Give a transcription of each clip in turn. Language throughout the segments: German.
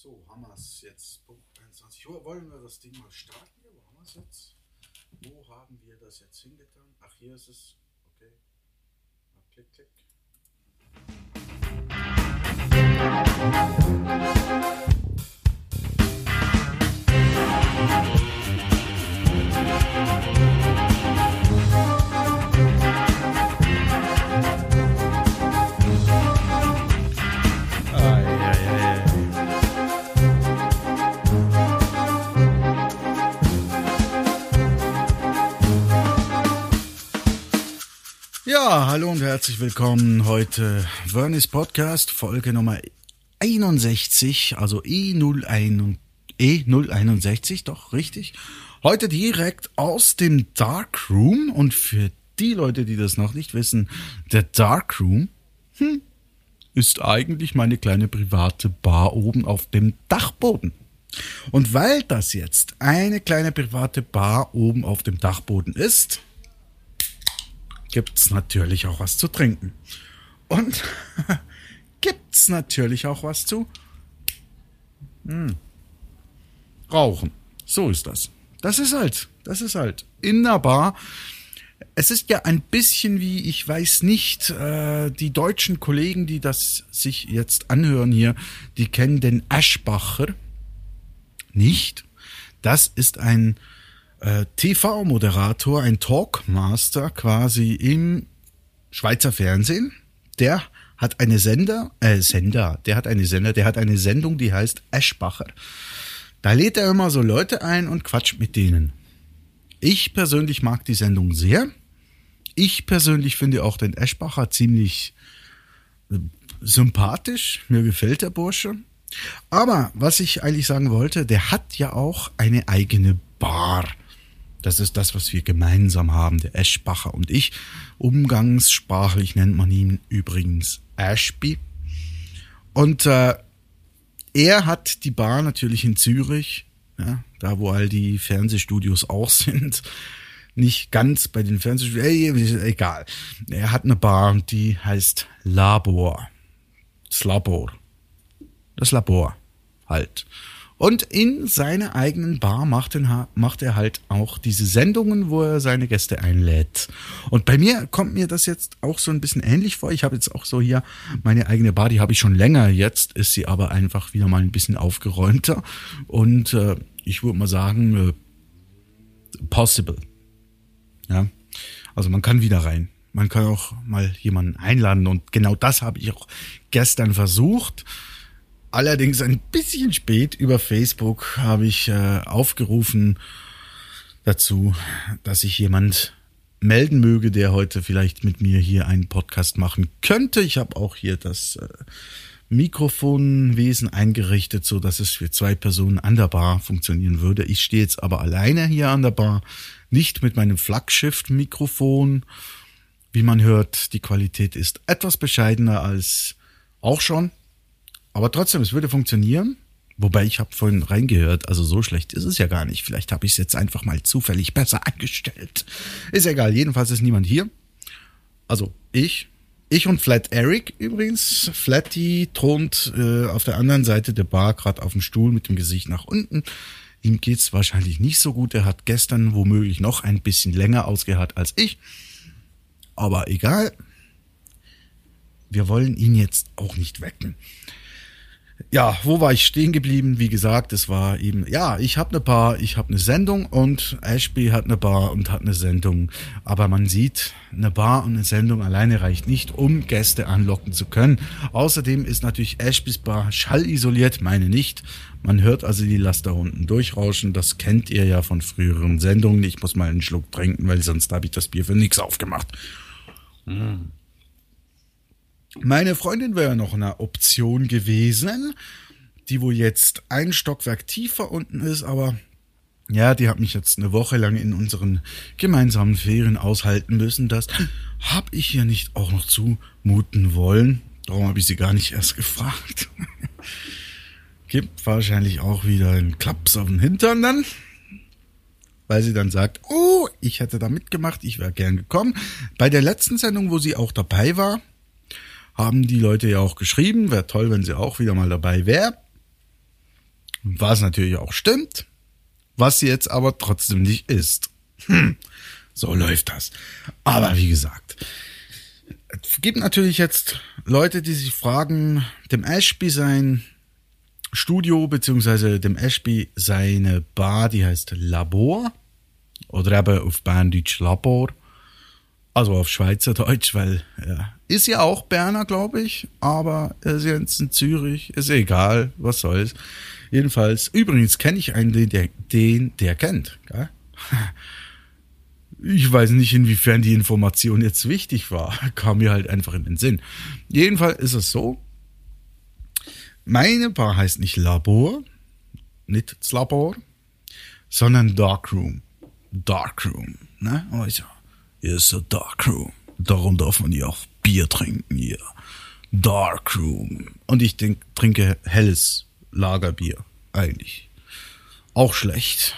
So, haben wir es jetzt. Punkt 21 Uhr. Wollen wir das Ding mal starten hier? Wo haben wir es jetzt? Wo haben wir das jetzt hingetan? Ach, hier ist es. Okay. Mal klick, klick. Ja, hallo und herzlich willkommen heute Vernis Podcast, Folge Nummer 61, also E01, E061, doch richtig. Heute direkt aus dem Dark Room und für die Leute, die das noch nicht wissen, der Dark Room hm, ist eigentlich meine kleine private Bar oben auf dem Dachboden. Und weil das jetzt eine kleine private Bar oben auf dem Dachboden ist, gibt's natürlich auch was zu trinken. Und gibt's natürlich auch was zu hm, rauchen. So ist das. Das ist halt, das ist halt in der Bar. Es ist ja ein bisschen wie, ich weiß nicht, äh, die deutschen Kollegen, die das sich jetzt anhören hier, die kennen den Aschbacher nicht. Das ist ein äh, TV-Moderator, ein Talkmaster quasi im Schweizer Fernsehen. Der hat eine Sender, äh, Sender, der hat eine Sender, der hat eine Sendung, die heißt Eschbacher. Da lädt er immer so Leute ein und quatscht mit denen. Ich persönlich mag die Sendung sehr. Ich persönlich finde auch den Eschbacher ziemlich äh, sympathisch. Mir gefällt der Bursche. Aber was ich eigentlich sagen wollte, der hat ja auch eine eigene Bar. Das ist das, was wir gemeinsam haben, der Eschbacher und ich. Umgangssprachlich nennt man ihn übrigens Ashby. Und äh, er hat die Bar natürlich in Zürich, ja, da wo all die Fernsehstudios auch sind. Nicht ganz bei den Fernsehstudios, äh, egal. Er hat eine Bar, die heißt Labor. Das Labor. Das Labor halt. Und in seiner eigenen Bar macht, er, macht er halt auch diese Sendungen, wo er seine Gäste einlädt. Und bei mir kommt mir das jetzt auch so ein bisschen ähnlich vor. Ich habe jetzt auch so hier meine eigene Bar, die habe ich schon länger. Jetzt ist sie aber einfach wieder mal ein bisschen aufgeräumter. Und äh, ich würde mal sagen, äh, possible. Ja, also man kann wieder rein. Man kann auch mal jemanden einladen. Und genau das habe ich auch gestern versucht. Allerdings ein bisschen spät über Facebook habe ich äh, aufgerufen dazu, dass sich jemand melden möge, der heute vielleicht mit mir hier einen Podcast machen könnte. Ich habe auch hier das äh, Mikrofonwesen eingerichtet, so dass es für zwei Personen an der Bar funktionieren würde. Ich stehe jetzt aber alleine hier an der Bar, nicht mit meinem Flaggschiff-Mikrofon. Wie man hört, die Qualität ist etwas bescheidener als auch schon. Aber trotzdem, es würde funktionieren. Wobei ich habe vorhin reingehört, also so schlecht ist es ja gar nicht. Vielleicht habe ich es jetzt einfach mal zufällig besser eingestellt. Ist egal, jedenfalls ist niemand hier. Also ich, ich und Flat Eric übrigens. Flatty thront äh, auf der anderen Seite der Bar, gerade auf dem Stuhl mit dem Gesicht nach unten. Ihm geht's wahrscheinlich nicht so gut. Er hat gestern womöglich noch ein bisschen länger ausgeharrt als ich. Aber egal. Wir wollen ihn jetzt auch nicht wecken ja, wo war ich stehen geblieben? Wie gesagt, es war eben, ja, ich habe eine Bar, ich habe eine Sendung und Ashby hat eine Bar und hat eine Sendung. Aber man sieht, eine Bar und eine Sendung alleine reicht nicht, um Gäste anlocken zu können. Außerdem ist natürlich Ashbys Bar schallisoliert, meine nicht. Man hört also die Laster unten durchrauschen. Das kennt ihr ja von früheren Sendungen. Ich muss mal einen Schluck trinken, weil sonst habe ich das Bier für nichts aufgemacht. Hm. Meine Freundin wäre noch eine Option gewesen, die wohl jetzt ein Stockwerk tiefer unten ist, aber ja, die hat mich jetzt eine Woche lang in unseren gemeinsamen Ferien aushalten müssen. Das hab ich ihr nicht auch noch zumuten wollen. Darum habe ich sie gar nicht erst gefragt. Gibt wahrscheinlich auch wieder einen Klaps auf den Hintern dann. Weil sie dann sagt, oh, ich hätte da mitgemacht, ich wäre gern gekommen. Bei der letzten Sendung, wo sie auch dabei war, haben die Leute ja auch geschrieben. Wäre toll, wenn sie auch wieder mal dabei wäre. Was natürlich auch stimmt, was sie jetzt aber trotzdem nicht ist. Hm, so läuft das. Aber wie gesagt, es gibt natürlich jetzt Leute, die sich fragen, dem Ashby sein Studio, beziehungsweise dem Ashby seine Bar, die heißt Labor. Oder eben auf Berndeutsch Labor. Also auf Schweizerdeutsch, weil ja, ist ja auch Berner, glaube ich, aber er ist jetzt in Zürich, ist egal, was soll's. Jedenfalls, übrigens kenne ich einen, den der, den der kennt. Gell? Ich weiß nicht, inwiefern die Information jetzt wichtig war. Kam mir halt einfach in den Sinn. Jedenfalls ist es so. Meine Bar heißt nicht Labor, nicht das Labor, sondern Darkroom. Darkroom, ne? Also, hier ist der Darkroom. Darum darf man ja auch Bier trinken hier. Darkroom. Und ich denk, trinke helles Lagerbier. Eigentlich. Auch schlecht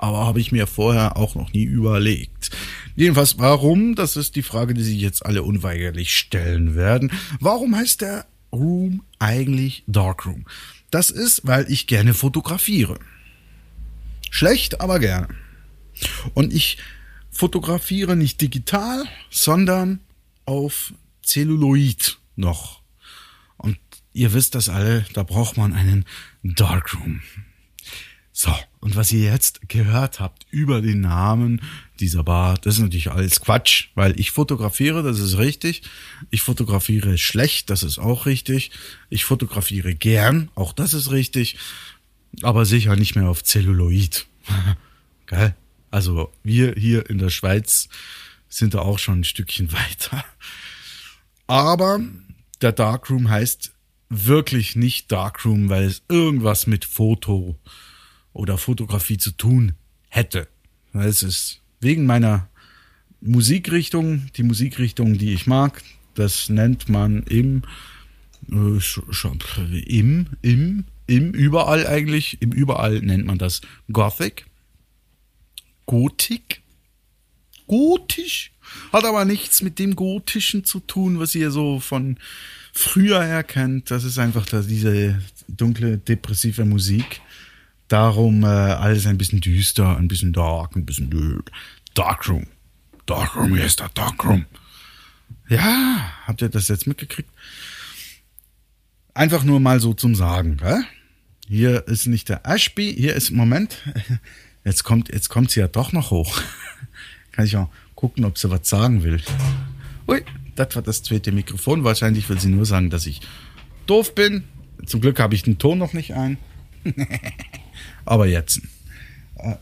aber habe ich mir vorher auch noch nie überlegt. Jedenfalls, warum? Das ist die Frage, die sich jetzt alle unweigerlich stellen werden. Warum heißt der Room eigentlich Darkroom? Das ist, weil ich gerne fotografiere. Schlecht, aber gerne. Und ich fotografiere nicht digital, sondern auf Celluloid noch. Und ihr wisst das alle, da braucht man einen Darkroom. So, und was ihr jetzt gehört habt über den Namen dieser Bar, das ist natürlich alles Quatsch, weil ich fotografiere, das ist richtig. Ich fotografiere schlecht, das ist auch richtig. Ich fotografiere gern, auch das ist richtig. Aber sicher nicht mehr auf Celluloid. Geil. Also wir hier in der Schweiz sind da auch schon ein Stückchen weiter. Aber der Darkroom heißt wirklich nicht Darkroom, weil es irgendwas mit Foto oder Fotografie zu tun hätte. Es ist wegen meiner Musikrichtung, die Musikrichtung, die ich mag, das nennt man im, äh, schon, im, im, im, überall eigentlich, im überall nennt man das Gothic, Gotik, gotisch, hat aber nichts mit dem Gotischen zu tun, was ihr so von früher her kennt. Das ist einfach da diese dunkle, depressive Musik. Darum äh, alles ein bisschen düster, ein bisschen dark, ein bisschen Darkroom. Darkroom, hier ist der Darkroom. Ja, habt ihr das jetzt mitgekriegt? Einfach nur mal so zum Sagen. Gell? Hier ist nicht der Ashby, hier ist, Moment, jetzt kommt, jetzt kommt sie ja doch noch hoch. Kann ich auch gucken, ob sie was sagen will. Ui, das war das zweite Mikrofon. Wahrscheinlich will sie nur sagen, dass ich doof bin. Zum Glück habe ich den Ton noch nicht ein. Aber jetzt. Äh,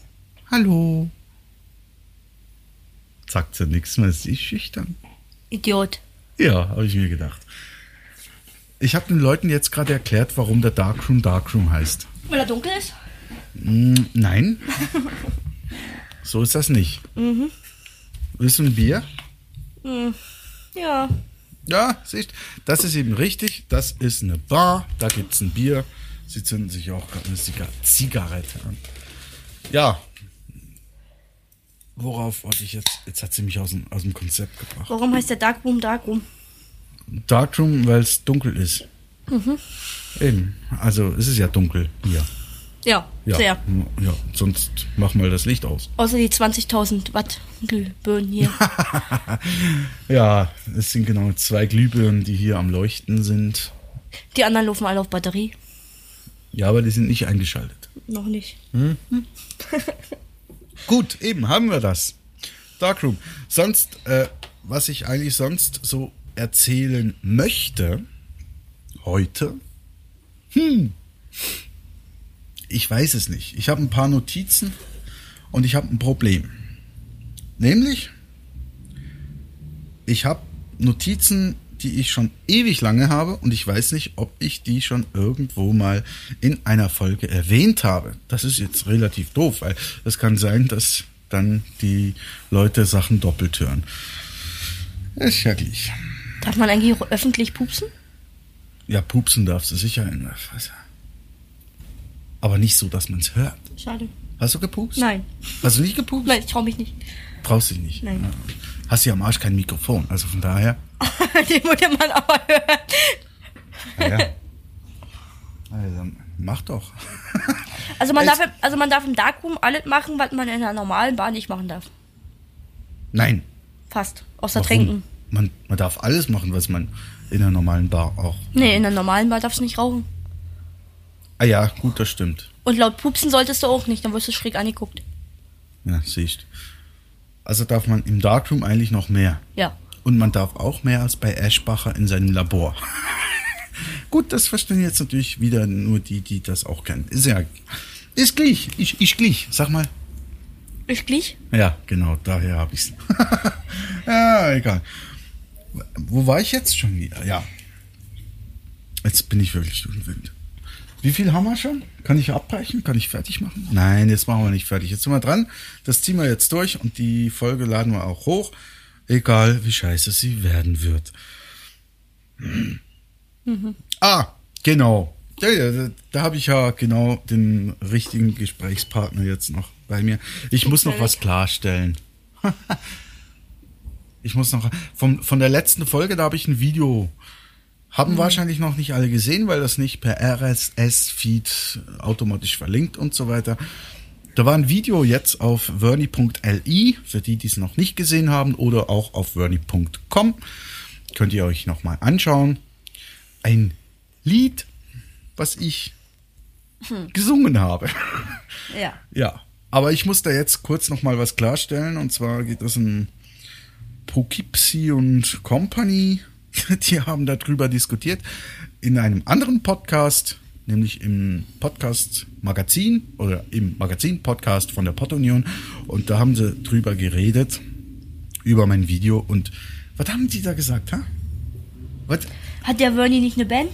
hallo. Sagt sie nichts mehr, ist sie schüchtern. Idiot. Ja, habe ich mir gedacht. Ich habe den Leuten jetzt gerade erklärt, warum der Darkroom Darkroom heißt. Weil er dunkel ist? Mm, nein. so ist das nicht. Mhm. Willst du ein Bier? Mhm. Ja. Ja, siehst das ist eben richtig. Das ist eine Bar, da gibt es ein Bier. Sie zünden sich auch gerade eine Zigarette an. Ja. Worauf wollte ich jetzt? Jetzt hat sie mich aus dem, aus dem Konzept gebracht. Warum heißt der Darkroom Darkroom? Darkroom, weil es dunkel ist. Mhm. Eben. Also es ist ja dunkel hier. Ja, ja, sehr. Ja, sonst machen wir das Licht aus. Außer die 20.000 Watt Glühbirnen hier. ja, es sind genau zwei Glühbirnen, die hier am Leuchten sind. Die anderen laufen alle auf Batterie. Ja, aber die sind nicht eingeschaltet. Noch nicht. Hm? Hm. Gut, eben haben wir das. Darkroom. Sonst, äh, was ich eigentlich sonst so erzählen möchte, heute, hm, ich weiß es nicht. Ich habe ein paar Notizen und ich habe ein Problem. Nämlich, ich habe Notizen die ich schon ewig lange habe und ich weiß nicht, ob ich die schon irgendwo mal in einer Folge erwähnt habe. Das ist jetzt relativ doof, weil es kann sein, dass dann die Leute Sachen doppelt hören. Ist ja gleich. Darf man eigentlich öffentlich pupsen? Ja, pupsen darfst du sicher in der Fresse. Aber nicht so, dass man es hört. Schade. Hast du gepupst? Nein. Hast du nicht gepupst? Nein, ich trau mich nicht. Traust dich nicht? Nein. Hast du ja am Arsch kein Mikrofon, also von daher. Den würde man aber hören. Ja, ja. Also, mach doch. Also man, darf, im- also man darf im Darkroom alles machen, was man in der normalen Bar nicht machen darf. Nein. Fast. Außer Warum? trinken. Man, man darf alles machen, was man in einer normalen Bar auch. Nee, in der normalen Bar darfst du nicht rauchen. Ah ja, gut, das stimmt. Und laut Pupsen solltest du auch nicht, dann wirst du schräg angeguckt. Ja, siehst. Also darf man im Darkroom eigentlich noch mehr. Ja. Und man darf auch mehr als bei Eschbacher in seinem Labor. Gut, das verstehen jetzt natürlich wieder nur die, die das auch kennen. Ist ja, ist gleich. Ich, ich gleich. Sag mal. Ich gleich? Ja, genau, daher habe ich's. ja, egal. Wo war ich jetzt schon wieder? Ja. Jetzt bin ich wirklich durch den Wind. Wie viel haben wir schon? Kann ich abbrechen? Kann ich fertig machen? Nein, jetzt machen wir nicht fertig. Jetzt sind wir dran. Das ziehen wir jetzt durch und die Folge laden wir auch hoch. Egal, wie scheiße sie werden wird. Ah, genau. Ja, ja, da, da habe ich ja genau den richtigen Gesprächspartner jetzt noch bei mir. Ich muss noch was klarstellen. ich muss noch vom, von der letzten Folge, da habe ich ein Video. Haben wahrscheinlich noch nicht alle gesehen, weil das nicht per RSS-Feed automatisch verlinkt und so weiter. Da war ein Video jetzt auf verni.li, für die, die es noch nicht gesehen haben, oder auch auf verni.com. Könnt ihr euch nochmal anschauen. Ein Lied, was ich gesungen habe. Ja. Ja, aber ich muss da jetzt kurz noch mal was klarstellen. Und zwar geht es um Poughkeepsie und Company. Die haben darüber diskutiert in einem anderen Podcast, nämlich im Podcast Magazin oder im Magazin Podcast von der Pottunion. Und da haben sie drüber geredet, über mein Video. Und was haben die da gesagt, ha? Was? Hat der Vernie nicht eine Band?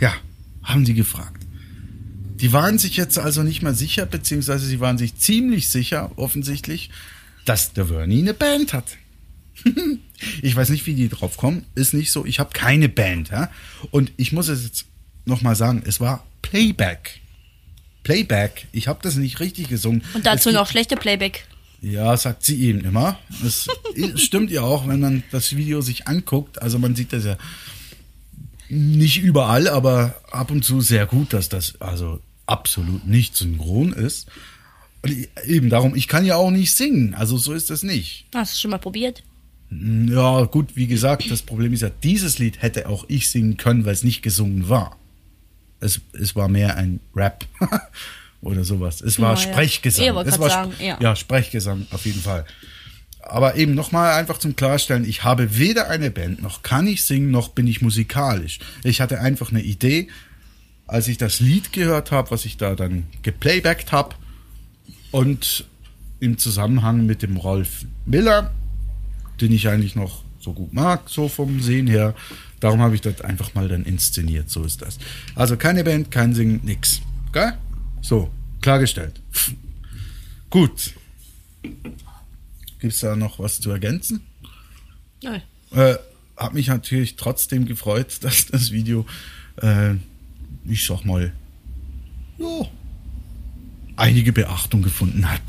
Ja, haben die gefragt. Die waren sich jetzt also nicht mehr sicher, beziehungsweise sie waren sich ziemlich sicher, offensichtlich, dass der Vernie eine Band hat. ich weiß nicht, wie die drauf kommen. Ist nicht so. Ich habe keine Band. Ja? Und ich muss es jetzt nochmal sagen, es war Playback. Playback. Ich habe das nicht richtig gesungen. Und dazu noch schlechte Playback. ja, sagt sie eben immer. Das stimmt ja auch, wenn man das Video sich anguckt. Also man sieht das ja nicht überall, aber ab und zu sehr gut, dass das also absolut nicht synchron ist. Und eben darum, ich kann ja auch nicht singen. Also so ist das nicht. Hast du schon mal probiert? Ja, gut, wie gesagt, das Problem ist ja, dieses Lied hätte auch ich singen können, weil es nicht gesungen war. Es, es war mehr ein Rap oder sowas. Es war Ja, ja. Sprechgesang. Wollte es war sagen, Sp- ja. Sprechgesang auf jeden Fall. Aber eben nochmal einfach zum Klarstellen, ich habe weder eine Band, noch kann ich singen, noch bin ich musikalisch. Ich hatte einfach eine Idee, als ich das Lied gehört habe, was ich da dann geplaybackt habe und im Zusammenhang mit dem Rolf Miller, den ich eigentlich noch so gut mag, so vom Sehen her. Darum habe ich das einfach mal dann inszeniert, so ist das. Also keine Band, kein Singen, nix. Geil? So, klargestellt. Gut. Gibt's da noch was zu ergänzen? Nein. Äh, hab mich natürlich trotzdem gefreut, dass das Video, äh, ich sag mal, ja, einige Beachtung gefunden hat.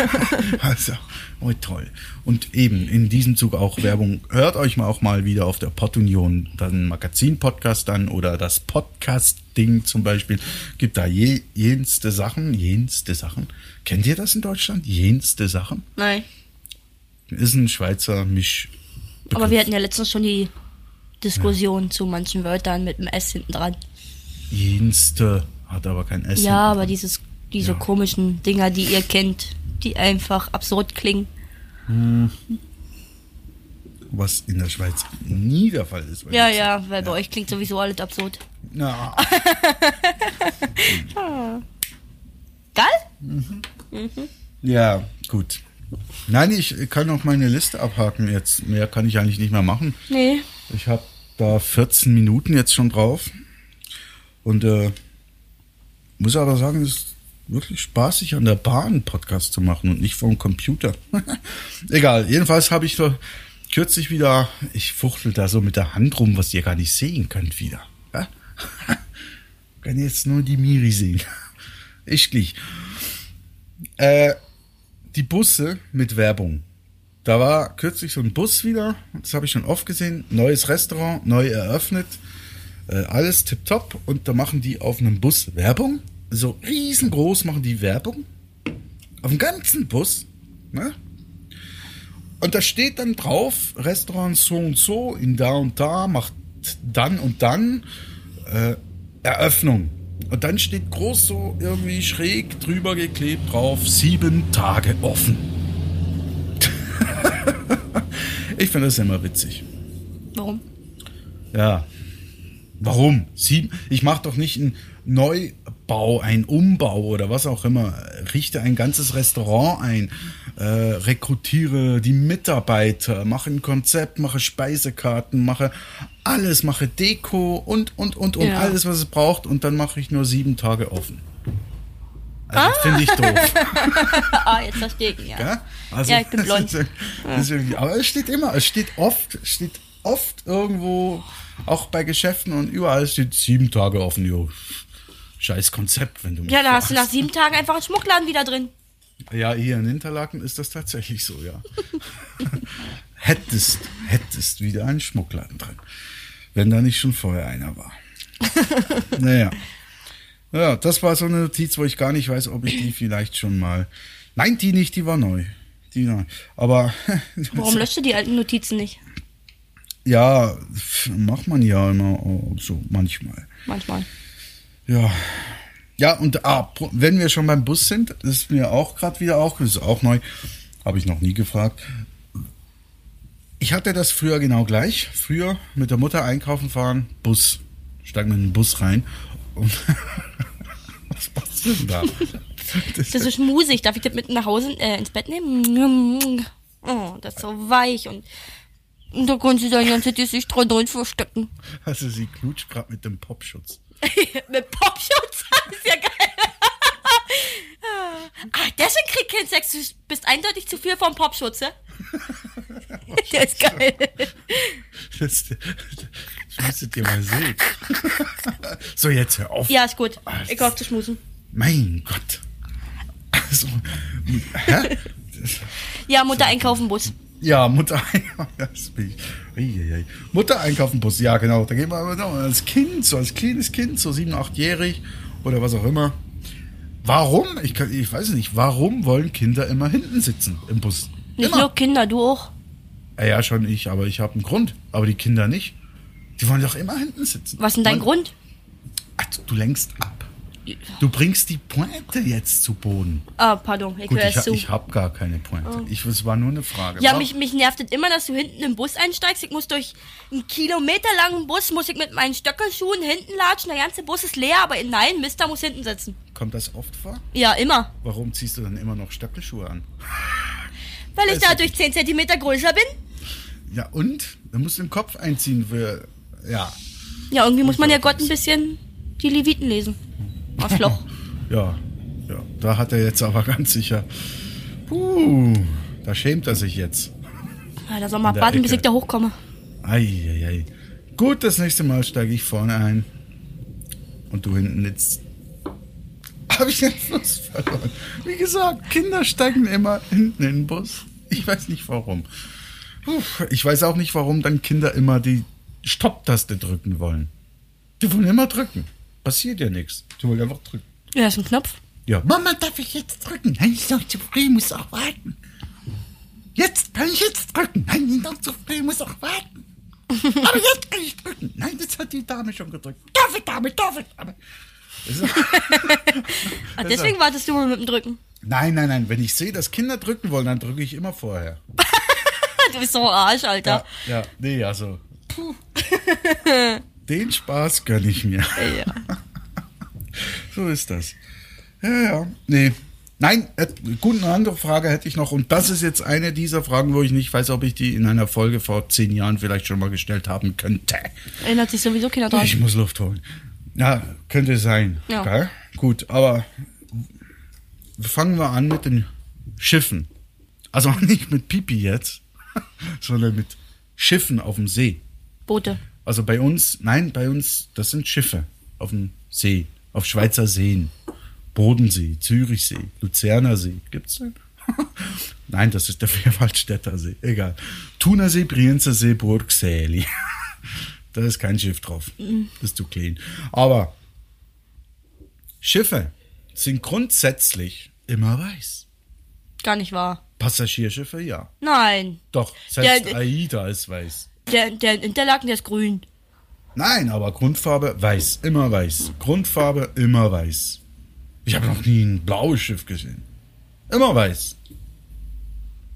also, oh toll. Und eben in diesem Zug auch Werbung. Hört euch mal auch mal wieder auf der Pottunion dann Magazin-Podcast an oder das Podcast-Ding zum Beispiel. Gibt da je, jenste Sachen, jenste Sachen. Kennt ihr das in Deutschland? Jenste Sachen? Nein. Ist ein Schweizer Misch. Aber wir hatten ja letztens schon die Diskussion zu manchen Wörtern mit dem S hinten dran. Jenste hat aber kein S. Ja, aber dieses, diese Ja. komischen Dinger, die ihr kennt, die einfach absurd klingen. was in der Schweiz nie der Fall ist. Ja, ja, weil bei euch klingt sowieso alles absurd. Na, Geil? ja, gut. Nein, ich kann noch meine Liste abhaken jetzt. Mehr kann ich eigentlich nicht mehr machen. Nee. Ich habe da 14 Minuten jetzt schon drauf. Und äh, muss aber sagen, es ist wirklich spaßig, an der Bahn Podcast zu machen und nicht vom Computer. Egal, jedenfalls habe ich so kürzlich wieder, ich fuchtel da so mit der Hand rum, was ihr gar nicht sehen könnt wieder. Ja? Kann jetzt nur die Miri sehen. Ich gleich. Äh, die Busse mit Werbung. Da war kürzlich so ein Bus wieder, das habe ich schon oft gesehen, neues Restaurant, neu eröffnet. Äh, alles tipptopp. Und da machen die auf einem Bus Werbung. So riesengroß machen die Werbung. Auf dem ganzen Bus. Ne? Und da steht dann drauf, Restaurant so und so in da und da macht dann und dann äh, Eröffnung. Und dann steht groß so irgendwie schräg drüber geklebt drauf, sieben Tage offen. ich finde das immer witzig. Warum? Ja. Warum? Sieben? Ich mache doch nicht einen Neubau, einen Umbau oder was auch immer. Richte ein ganzes Restaurant ein, äh, rekrutiere die Mitarbeiter, mache ein Konzept, mache Speisekarten, mache alles, mache Deko und, und, und, und Ja. alles, was es braucht. Und dann mache ich nur sieben Tage offen. Also, finde ich doof. Ah, jetzt verstehe ich ja. Ja, also, Ja, ich bin blond. Wirklich, aber es steht immer, es steht oft, steht oft irgendwo, auch bei Geschäften und überall steht sieben Tage offen, jo. Scheiß Konzept, wenn du mich Ja, da hast du nach sieben Tagen einfach einen Schmuckladen wieder drin. Ja, hier in Interlaken ist das tatsächlich so, ja. hättest, hättest wieder einen Schmuckladen drin. Wenn da nicht schon vorher einer war. naja. Ja, das war so eine Notiz, wo ich gar nicht weiß, ob ich die vielleicht schon mal. Nein, die nicht, die war neu. Die neu. Aber Warum löscht du die alten Notizen nicht? ja, macht man ja immer so manchmal. Manchmal. Ja. Ja, und ah, wenn wir schon beim Bus sind, das ist mir auch gerade wieder auch, das ist auch neu, habe ich noch nie gefragt. Ich hatte das früher genau gleich. Früher mit der Mutter einkaufen fahren, Bus. Steigen wir in den Bus rein. Und was machst du denn da? Das, Das ist musig. Darf ich das mit nach Hause äh, ins Bett nehmen? Oh, das ist so weich und, und da kannst du dein ganzes Gesicht dran drin verstecken. also sie klutscht gerade mit dem Popschutz. mit Popschutz? Das ist ja geil. ah, deswegen krieg kein Sex. Du bist eindeutig zu viel vom Popschutz, ja? Der ist geil. Das, das müsstet ihr mal sehen. so, jetzt hör auf. Ja, ist gut. Ich hoffe zu schmusen. Mein Gott. Also, hä? Ja, Mutter einkaufen Bus. Ja, Mutter. Uiuiui. Mutter einkaufen Bus, ja genau. Da gehen wir aber noch als Kind, so als kleines Kind, so sieben, achtjährig oder was auch immer. Warum? Ich, kann, ich weiß nicht, warum wollen Kinder immer hinten sitzen im Bus? Nicht immer. nur Kinder, du auch. Ja, ja, schon ich, aber ich habe einen Grund. Aber die Kinder nicht. Die wollen doch immer hinten sitzen. Was ist denn dein Man- Grund? Ach, du lenkst ab. Du bringst die Pointe jetzt zu Boden. Ah, pardon, ich Gut, höre ich, es zu. ich habe gar keine Pointe. Ich, es war nur eine Frage. Ja, mich, mich nervt es immer, dass du hinten im Bus einsteigst. Ich muss durch einen kilometerlangen Bus, muss ich mit meinen Stöckelschuhen hinten latschen. Der ganze Bus ist leer, aber nein, Mister muss hinten sitzen. Kommt das oft vor? Ja, immer. Warum ziehst du dann immer noch Stöckelschuhe an? Weil ich dadurch 10 Zentimeter größer bin. Ja, und? Du musst den Kopf einziehen für. Ja. Ja, irgendwie muss man ja Gott ein bisschen die Leviten lesen. Arschloch. Ja. Ja. Da hat er jetzt aber ganz sicher. Puh, da schämt er sich jetzt. Ja, da soll der warten, bis ich da hochkomme. Eieiei. Gut, das nächste Mal steige ich vorne ein. Und du hinten jetzt. Habe ich den Fluss verloren? Wie gesagt, Kinder steigen immer hinten in den Bus. Ich weiß nicht warum. Ich weiß auch nicht, warum dann Kinder immer die Stopptaste drücken wollen. Die wollen immer drücken. Passiert ja nichts. Die wollen einfach drücken. Ja, ist ein Knopf. Ja. Mama, darf ich jetzt drücken? Nein, ist noch zu früh, muss auch warten. Jetzt kann ich jetzt drücken. Nein, ist noch zu früh, muss auch warten. Aber jetzt kann ich drücken. Nein, das hat die Dame schon gedrückt. Dafür, Dame, dafür, Dame. Das ist- Ah, deswegen wartest du mal mit dem Drücken. Nein, nein, nein. Wenn ich sehe, dass Kinder drücken wollen, dann drücke ich immer vorher. Du bist so ein Arsch, Alter. Ja, ja. Nee, also. Puh. Den Spaß gönne ich mir. Ja. So ist das. Ja, ja. Nee. Nein, äh, gut, eine andere Frage hätte ich noch. Und das ist jetzt eine dieser Fragen, wo ich nicht weiß, ob ich die in einer Folge vor zehn Jahren vielleicht schon mal gestellt haben könnte. Erinnert sich sowieso keiner dran. Ich muss Luft holen. Ja, könnte sein. Ja. Gell? Gut, aber fangen wir an mit den Schiffen. Also nicht mit Pipi jetzt, sondern mit Schiffen auf dem See. Boote. Also bei uns, nein, bei uns, das sind Schiffe auf dem See, auf Schweizer Seen. Bodensee, Zürichsee, Luzerner See. Gibt's den? nein, das ist der Vierwaldstätter See. Egal. Thunersee, Brienzer See, Burgseli. Da ist kein Schiff drauf. Das ist zu klein. Aber Schiffe sind grundsätzlich immer weiß. Gar nicht wahr. Passagierschiffe, ja. Nein. Doch, selbst Der- AIDA ist weiß. Der, der in Interlaken, der ist grün. Nein, aber Grundfarbe weiß, immer weiß. Grundfarbe immer weiß. Ich habe noch nie ein blaues Schiff gesehen. Immer weiß.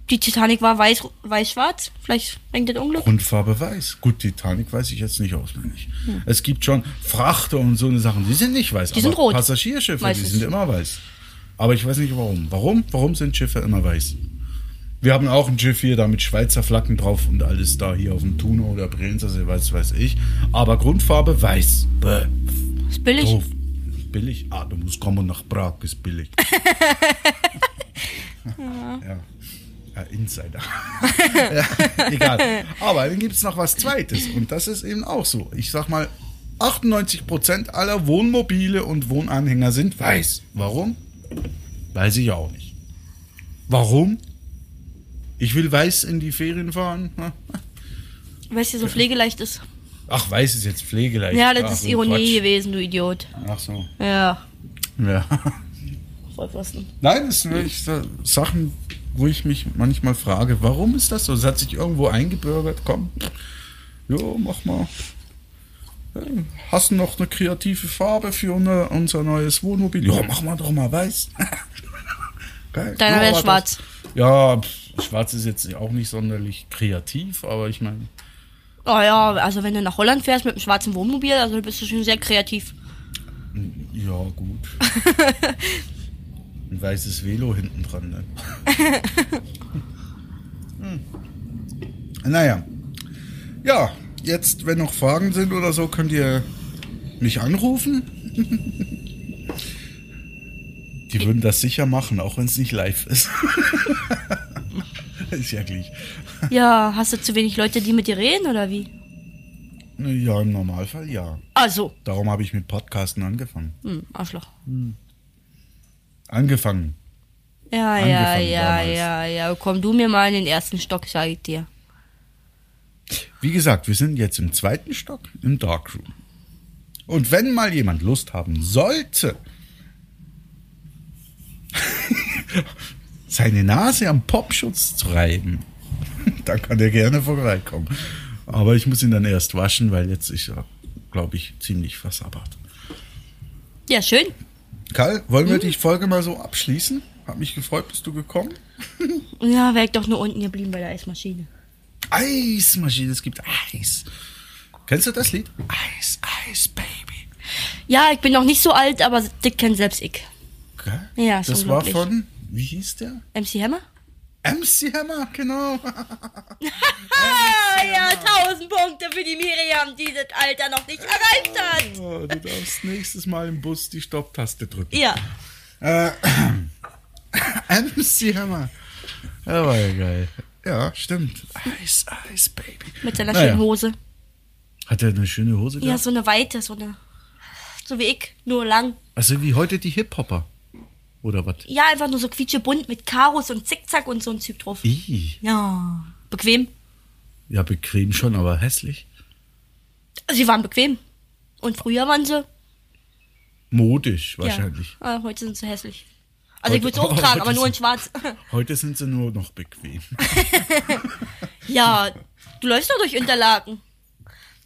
Die Titanic war weiß, weiß-schwarz. Vielleicht bringt das Unglück. Grundfarbe weiß. Gut, Titanic weiß ich jetzt nicht auswendig. Es gibt schon Frachter und so eine Sachen, die sind nicht weiß. Die sind aber rot. Passagierschiffe, Meistens. die sind immer weiß. Aber ich weiß nicht warum. Warum? Warum sind Schiffe immer weiß? Wir haben auch ein Schiff hier da mit Schweizer Flaggen drauf und alles da hier auf dem Thuner oder Brenzersee, weiß weiß ich. Aber Grundfarbe weiß. Bäh, Ist billig. doof. Billig? Ah, du musst kommen nach Prag, ist billig. ja. ja. Insider. ja, egal. Aber dann gibt es noch was Zweites. Und das ist eben auch so. Ich sag mal, 98% aller Wohnmobile und Wohnanhänger sind weiß. Warum? Weiß ich auch nicht. Warum? Ich will weiß in die Ferien fahren. Weil es hier so pflegeleicht ist. Ach, weiß ist jetzt pflegeleicht. Ja, das Ach, ist so Ironie Quatsch. gewesen, du Idiot. Ach so. Ja. Ja. Nein, das sind wirklich Sachen, wo ich mich manchmal frage, warum ist das so? Es hat sich irgendwo eingebürgert, komm. Jo, mach mal. Ja, Hast du noch eine kreative Farbe für unser, unser neues Wohnmobil? Ja, mach mal doch mal weiß. Geil. Deiner Ja, wäre schwarz. Das, ja, pff, schwarz ist jetzt auch nicht sonderlich kreativ, aber ich meine, Oh ja, also wenn du nach Holland fährst mit einem schwarzen Wohnmobil, also bist du schon sehr kreativ. ja, gut. Ein weißes Velo hinten dran, ne? hm. Naja. Ja, jetzt, wenn noch Fragen sind oder so, könnt ihr mich anrufen. Die würden das sicher machen, auch wenn es nicht live ist. ist ja gleich. Ja, hast du zu wenig Leute, die mit dir reden oder wie? Ja, im Normalfall ja. Also, Darum habe ich mit Podcasten angefangen. hm, Arschloch. Angefangen. Ja, ja, Angefangen ja, damals. ja, ja. Komm du mir mal in den ersten Stock, sag ich dir. Wie gesagt, wir sind jetzt im zweiten Stock im Darkroom. Und wenn mal jemand Lust haben sollte, seine Nase am Popschutz zu reiben, dann kann er gerne vorbeikommen. Aber ich muss ihn dann erst waschen, weil jetzt ist er, glaube ich, ziemlich versabbert. Ja, schön. Karl, wollen wir die Folge mal so abschließen? Hat mich gefreut, bist du gekommen? Ja, wär ich doch nur unten geblieben bei der Eismaschine. Eismaschine, es gibt Eis. Kennst du das Lied? Eis, Eis, Baby. Ja, ich bin noch nicht so alt, aber das kennt selbst ich. Gell? Ja, Das war von, wie hieß der? MC Hammer? MC Hammer, genau. Ah, ja, 1000 Punkte für die Miriam, die das Alter noch nicht erreicht hat. Oh, du darfst nächstes Mal im Bus die Stopptaste drücken. Ja, MC Hammer. Ja, war ja geil. Ja, stimmt. Eis, Eis, Baby. mit seiner Naja. schönen Hose. Hat er eine schöne Hose Ja, gehabt? so eine weite, so eine. So wie ich, nur lang. Also wie heute die Hip-Hopper. Oder was? Ja, einfach nur so quietschebunt mit Karos und Zickzack und so ein Zeug drauf. Ih. Ja, bequem. Ja, bequem schon, aber hässlich. Sie waren bequem. Und früher waren sie. Modisch wahrscheinlich. Ja, ah, heute sind sie hässlich. Also ich Heute- würde es auch tragen, aber nur in schwarz. Heute sind sie nur noch bequem. ja, du läufst doch durch Interlaken.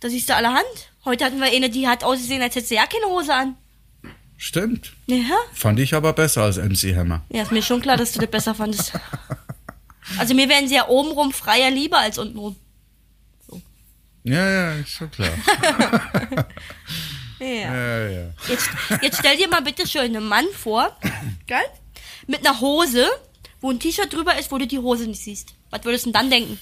Da siehst du allerhand. Heute hatten wir eine, die hat ausgesehen, als hätte sie ja keine Hose an. Stimmt. Ja, Fand ich aber besser als MC Hammer. ja ist mir schon klar, dass du das besser fandest. Also mir wären sie ja obenrum freier lieber als untenrum. Ja, ja, ist schon klar. Ja. Ja, ja. Jetzt, jetzt stell dir mal bitte schön einen Mann vor, geil? Mit einer Hose, wo ein T-Shirt drüber ist, wo du die Hose nicht siehst. Was würdest du denn dann denken?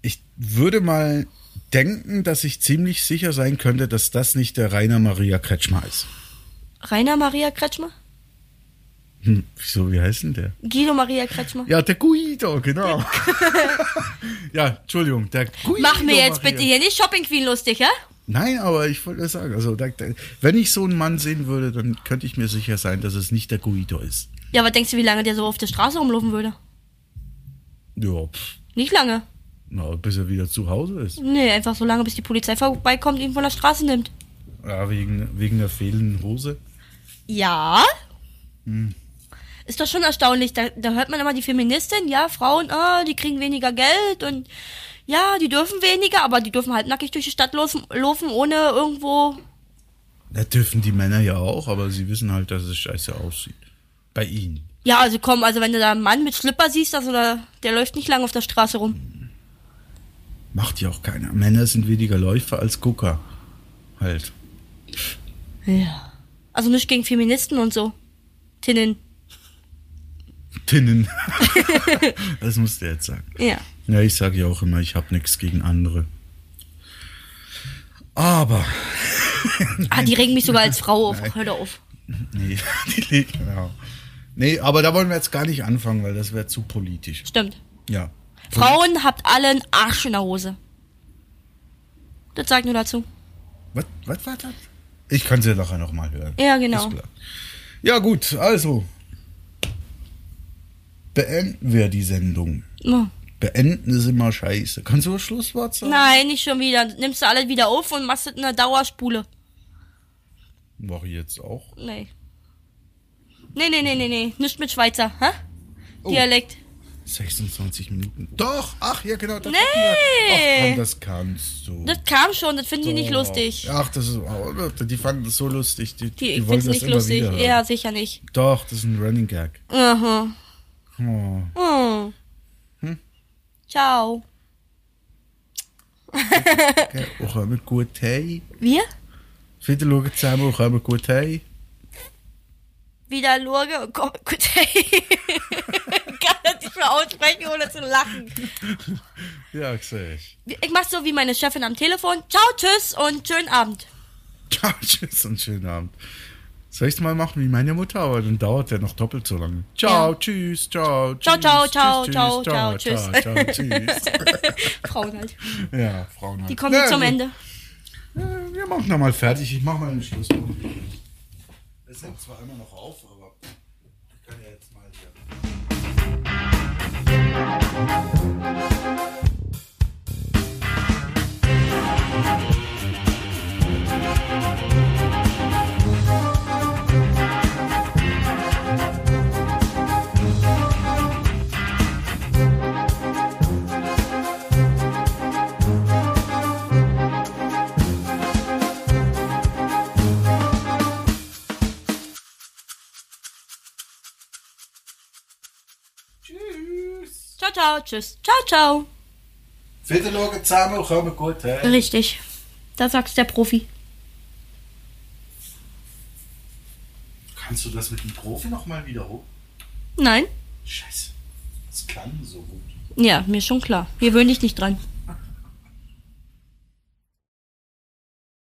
Ich würde mal denken, dass ich ziemlich sicher sein könnte, dass das nicht der Rainer Maria Kretschmer ist. Rainer Maria Kretschmer? Hm, wieso, wie heißt denn der? Guido Maria Kretschmer? Ja, der Guido, genau. ja, Entschuldigung, der Guido. Mach mir jetzt Maria. bitte hier nicht Shopping Queen lustig, ja? Nein, aber ich wollte sagen, also da, da, wenn ich so einen Mann sehen würde, dann könnte ich mir sicher sein, dass es nicht der Guido ist. Ja, was denkst du, wie lange der so auf der Straße rumlaufen würde? Ja, Nicht lange. Na, bis er wieder zu Hause ist. Nee, einfach so lange, bis die Polizei vorbeikommt und ihn von der Straße nimmt. Ja, wegen, wegen der fehlenden Hose. Ja. Ist doch schon erstaunlich. Da, da hört man immer die Feministin, ja, Frauen, ah, die kriegen weniger Geld und ja, die dürfen weniger, aber die dürfen halt nackig durch die Stadt laufen, laufen ohne irgendwo. Da dürfen die Männer ja auch, aber sie wissen halt, dass es scheiße aussieht. Bei ihnen. Ja, also komm, also wenn du da einen Mann mit Schlipper siehst, also da, der läuft nicht lange auf der Straße rum. Macht ja auch keiner. Männer sind weniger Läufer als Gucker. Halt. Ja. Also nicht gegen Feministen und so. Tinnen. Tinnen. das musst du jetzt sagen. Ja. Ja, ich sage ja auch immer, ich habe nichts gegen andere. Aber, Ah, die regen mich sogar als Frau auf. Hör doch auf. nee, die ja. Nee, aber da wollen wir jetzt gar nicht anfangen, weil das wäre zu politisch. Stimmt. Ja. Frauen habt alle einen Arsch in der Hose. Das sag ich nur dazu. Was, was war das? Ich kann sie nachher nochmal hören. Ja, genau. Ja, gut, also. Beenden wir die Sendung. Oh. Beenden ist immer scheiße. Kannst du das Schlusswort sagen? Nein, nicht schon wieder. Nimmst du alles wieder auf und machst es in einer Dauerspule. Mach ich jetzt auch. Nee. Nee, nee, nee, nee, nee. Nicht mit Schweizer, hä? Oh. Dialekt. 26 Minuten. Doch, ach ja, genau. Das Nee. wir. Ach das kannst du. Das kam schon, das finden die nicht lustig. Ach, das ist, oh, die fanden das so lustig. Die, Die, die, ich wollen das nicht immer lustig. wieder. Ja, sicher nicht. Doch, das ist ein Running Gag. Aha. Oh. Hm. Hm? Ciao. Okay, auch immer gut hey. Wir? Wieder schauen zusammen, auch immer gut hey. Wieder Lurge und komm, gut, hey. Kann das nicht mehr aussprechen, ohne zu lachen. Ja, sehe ich. Ich mach so wie meine Chefin am Telefon. Ciao, tschüss und schönen Abend. Ciao, tschüss und schönen Abend. Soll ich es mal machen wie meine Mutter, aber dann dauert der noch doppelt so lange. Ciao, Ja. tschüss, ciao, Ciao, ciao, ciao, ciao, ciao, ciao, tschüss. ciao, ciao, tschüss. Frauen halt. ja, Frauen halt. Die kommen jetzt zum. Ende. Wir machen noch mal fertig. Ich mach mal einen Schlusspunkt. Es nimmt zwar immer noch auf, aber ich kann ja jetzt mal hier. Tschüss. Ciao, ciao. Bitte schauen zusammen, kommen gut her. Richtig. Da sagst der Profi. Kannst du das mit dem Profi noch mal wiederholen? Nein? Scheiße. Das klang so gut. Ja, mir schon klar. Gewöhn dich nicht dran.